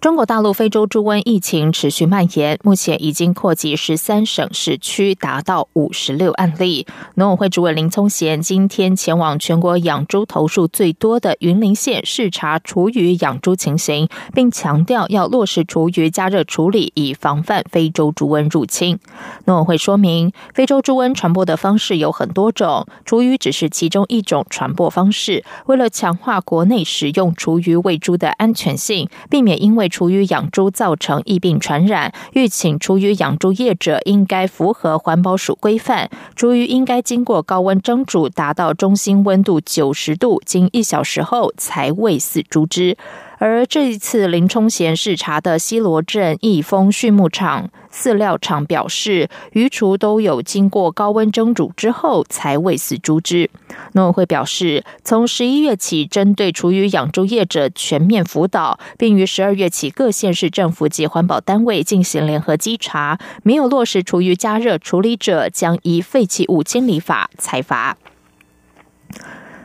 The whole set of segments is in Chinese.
中国大陆非洲猪瘟疫情持续蔓延，目前已经扩及十三省市区，达到五十六案例。农委会主委林聪贤今天前往全国养猪头数最多的云林县视察厨余养猪情形，并强调要落实厨余加热处理，以防范非洲猪瘟入侵。农委会说明，非洲猪瘟传播的方式有很多种，厨余只是其中一种传播方式。为了强化国内使用厨余喂猪的安全性，避免因为厨余养猪造成疫病传染，欲请厨余养猪业者应该符合环保署规范，厨余应该经过高温蒸煮，达到中心温度九十度，经一小时后才喂饲猪只。而这一次林冲贤视察的西罗镇益丰畜牧场、饲料厂表示，鱼厨都有经过高温蒸煮之后才喂饲猪只。农委会表示，从十一月起，针对厨余养猪业者全面辅导，并于十二月起各县市政府及环保单位进行联合稽查，没有落实厨余加热处理者，将依废弃物清理法裁罚。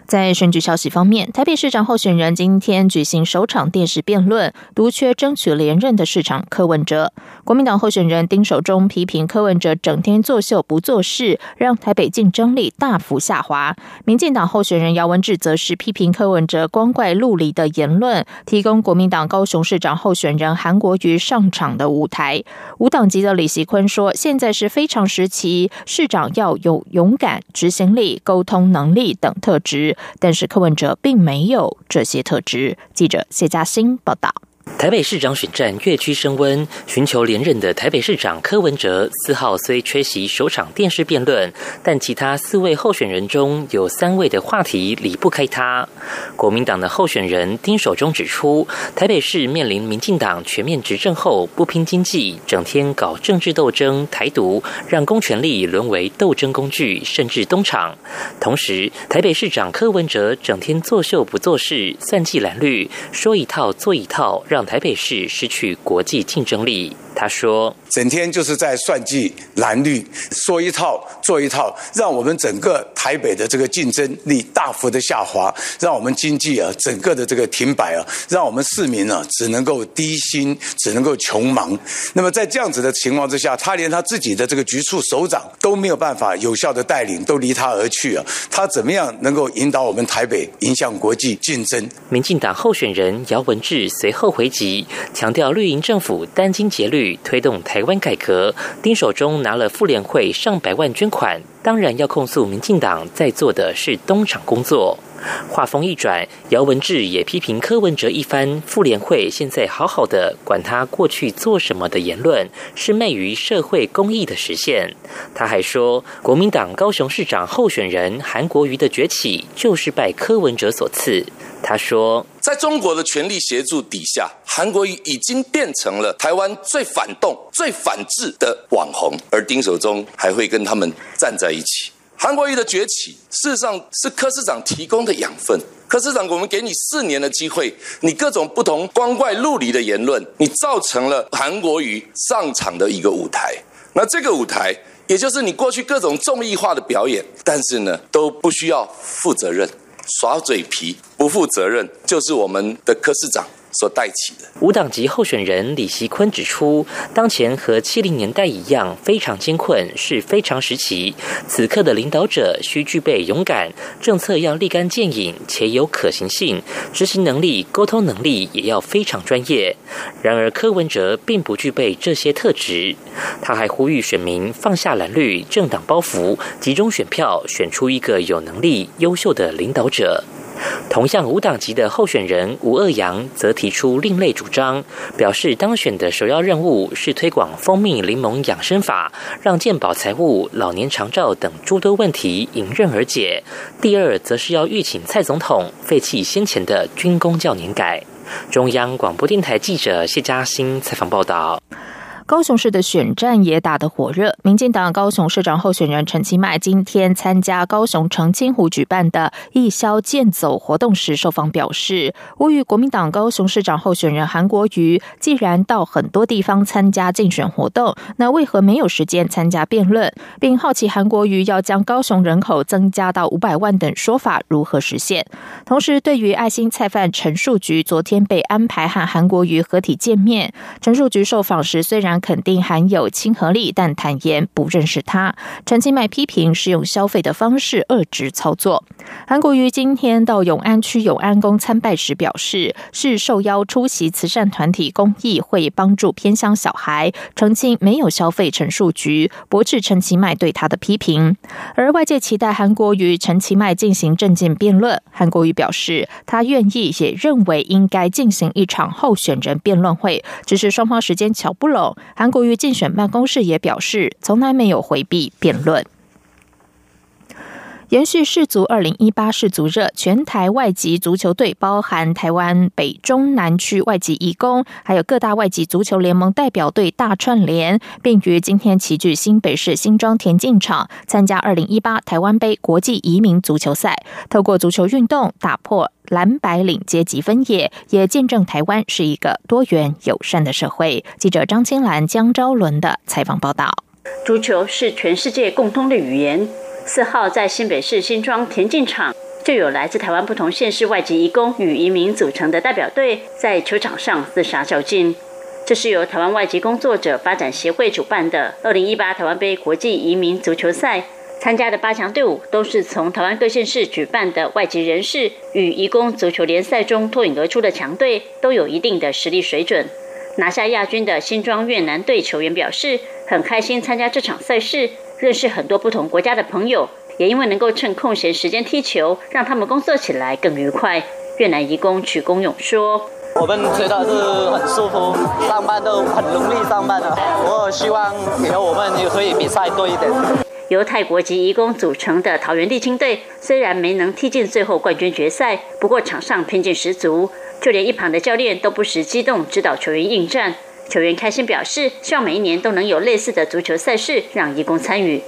在选举消息方面，台北市长候选人今天举行首场电视辩论，独缺争取连任的市长柯文哲。国民党候选人丁守中批评柯文哲整天作秀不做事，让台北竞争力大幅下滑。民进党候选人姚文智则是批评柯文哲光怪陆离的言论，提供国民党高雄市长候选人韩国瑜上场的舞台。无党籍的李习坤说：“现在是非常时期，市长要有勇敢、执行力、沟通能力等特质。”但是柯文哲并没有这些特质。记者谢嘉欣报道。台北市长选战越趋升温，寻求连任的台北市长柯文哲四号虽缺席首场电视辩论，但其他四位候选人中有三位的话题离不开他。国民党的候选人丁守中指出，台北市面临民进党全面执政后不拼经济，整天搞政治斗争、台独，让公权力沦为斗争工具，甚至东厂。同时，台北市长柯文哲整天作秀不做事，算计蓝绿，说一套做一套，台北市失去国际竞争力。他说：“整天就是在算计蓝绿，说一套做一套，让我们整个台北的这个竞争力大幅的下滑，让我们经济啊整个的这个停摆啊，让我们市民啊只能够低薪，只能够穷忙。那么在这样子的情况之下，他连他自己的这个局处首长都没有办法有效的带领，都离他而去啊。他怎么样能够引导我们台北迎向国际竞争？”民进党候选人姚文智随后回击，强调绿营政府殚精竭虑。推动台湾改革，丁守中拿了妇联会上百万捐款，当然要控诉民进党在做的是东厂工作。话锋一转，姚文智也批评柯文哲一番，妇联会现在好好的，管他过去做什么的言论，是昧于社会公益的实现。他还说，国民党高雄市长候选人韩国瑜的崛起，就是拜柯文哲所赐。他说，在中国的全力协助底下，韩国瑜已经变成了台湾最反动、最反制的网红，而丁守中还会跟他们站在一起。韩国瑜的崛起，事实上是柯市长提供的养分。柯市长，我们给你四年的机会，你各种不同光怪陆离的言论，你造成了韩国瑜上场的一个舞台。那这个舞台，也就是你过去各种综艺化的表演，但是呢，都不需要负责任。耍嘴皮、不负责任，就是我们的柯市长。所带起的无党籍候选人李习坤指出，当前和七零年代一样非常艰困，是非常时期。此刻的领导者需具备勇敢，政策要立竿见影且有可行性，执行能力、沟通能力也要非常专业。然而柯文哲并不具备这些特质。他还呼吁选民放下蓝绿政党包袱，集中选票，选出一个有能力、优秀的领导者。同样无党籍的候选人吴鄂阳则提出另类主张，表示当选的首要任务是推广蜂蜜柠檬养生法，让健保财务、老年长照等诸多问题迎刃而解。第二，则是要预请蔡总统废弃先前的军工教年改。中央广播电台记者谢嘉欣采访报道。高雄市的选战也打得火热。民进党高雄市长候选人陈其迈今天参加高雄澄清湖举办的义消健走活动时，受访表示，呼吁国民党高雄市长候选人韩国瑜，既然到很多地方参加竞选活动，那为何没有时间参加辩论？并好奇韩国瑜要将高雄人口增加到五百万等说法如何实现？同时，对于爱心菜贩陈树菊昨天被安排和韩国瑜合体见面，陈树菊受访时虽然。肯定含有亲和力，但坦言不认识他。陈其迈批评是用消费的方式遏制操作。韩国瑜今天到永安区永安宫参拜时表示，是受邀出席慈善团体公益会，帮助偏乡小孩。澄清没有消费陈述局，驳斥陈其迈对他的批评。而外界期待韩国瑜陈其迈进行政见辩论，韩国瑜表示他愿意，也认为应该进行一场候选人辩论会，只是双方时间巧不拢。韩国瑜竞选办公室也表示，从来没有回避辩论。延续世足二零一八世足热，全台外籍足球队包含台湾北中南区外籍义工，还有各大外籍足球联盟代表队大串联，并于今天齐聚新北市新庄田径场参加二零一八台湾杯国际移民足球赛。透过足球运动打破蓝白领阶级分野，也见证台湾是一个多元友善的社会。记者张青兰、江昭伦的采访报道：足球是全世界共通的语言。四号在新北市新庄田径场，就有来自台湾不同县市外籍移工与移民组成的代表队在球场上厮杀较劲。这是由台湾外籍工作者发展协会主办的二零一八台湾杯国际移民足球赛，参加的八强队伍都是从台湾各县市举办的外籍人士与移工足球联赛中脱颖而出的强队，都有一定的实力水准。拿下亚军的新庄越南队球员表示，很开心参加这场赛事。认识很多不同国家的朋友，也因为能够趁空闲时间踢球，让他们工作起来更愉快。越南移工曲公勇说：“我们觉得是很舒服，上班都很努力上班了。我希望以后我们也可以比赛多一点。”由泰国籍移工组成的桃园地青队，虽然没能踢进最后冠军决赛，不过场上拼劲十足，就连一旁的教练都不时激动指导球员应战。球员开心表示，希望每一年都能有类似的足球赛事让义工参与。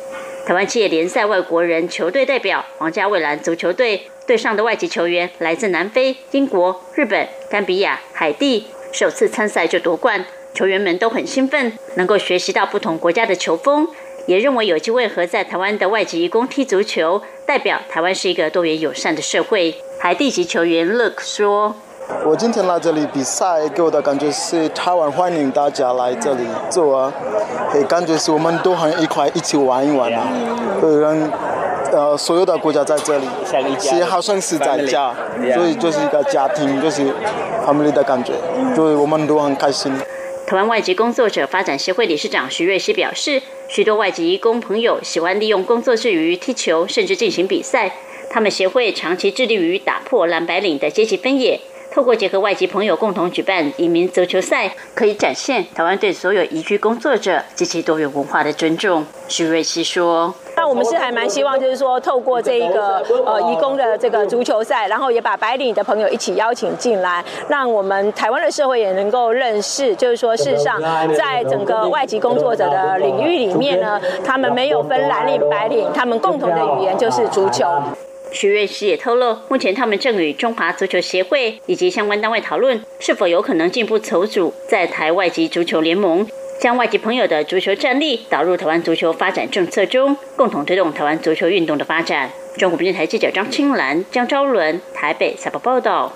台湾企业联赛外国人球队代表皇家蔚蓝足球队队上的外籍球员来自南非、英国、日本、甘比亚、海地，首次参赛就夺冠，球员们都很兴奋，能够学习到不同国家的球风，也认为有机会和在台湾的外籍义工踢足球，代表台湾是一个多元友善的社会。海地籍球员 Look 说。我今天来这里比赛，给我的感觉是台湾欢迎大家来这里做啊，也感觉是我们都很一块一起玩一玩啊，人呃所有的国家在这里，是好像是在家，所以就是一个家庭，就是 family 的感觉，所以我们都很开心。台湾外籍工作者发展协会理事长徐瑞熙表示，许多外籍工朋友喜欢利用工作之余踢球，甚至进行比赛。他们协会长期致力于打破蓝白领的阶级分野。透过结合外籍朋友共同举办移民足球赛，可以展现台湾对所有移居工作者及其多元文化的尊重。徐瑞熙说：“那我们是还蛮希望，就是说透过这一个呃移工的这个足球赛，然后也把白领的朋友一起邀请进来，让我们台湾的社会也能够认识，就是说事实上在整个外籍工作者的领域里面呢，他们没有分蓝领白领，他们共同的语言就是足球。”徐瑞师也透露，目前他们正与中华足球协会以及相关单位讨论，是否有可能进一步筹组在台外籍足球联盟，将外籍朋友的足球战力导入台湾足球发展政策中，共同推动台湾足球运动的发展。中国电台记者张青兰、江昭伦台北采报报道。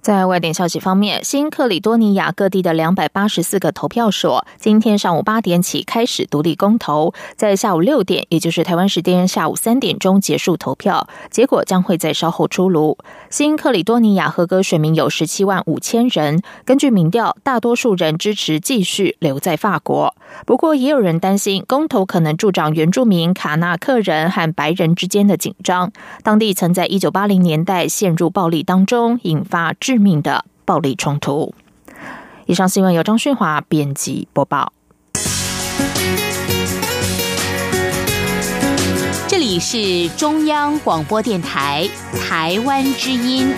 在外电消息方面，新克里多尼亚各地的两百八十四个投票所，今天上午八点起开始独立公投，在下午六点，也就是台湾时间下午三点钟结束投票，结果将会在稍后出炉。新克里多尼亚合格选民有十七万五千人，根据民调，大多数人支持继续留在法国。不过，也有人担心公投可能助长原住民卡纳克人和白人之间的紧张。当地曾在一九八零年代陷入暴力当中，引发命的暴力冲突。以上新闻由张旭华编辑播报。这里是中央广播电台台湾之音。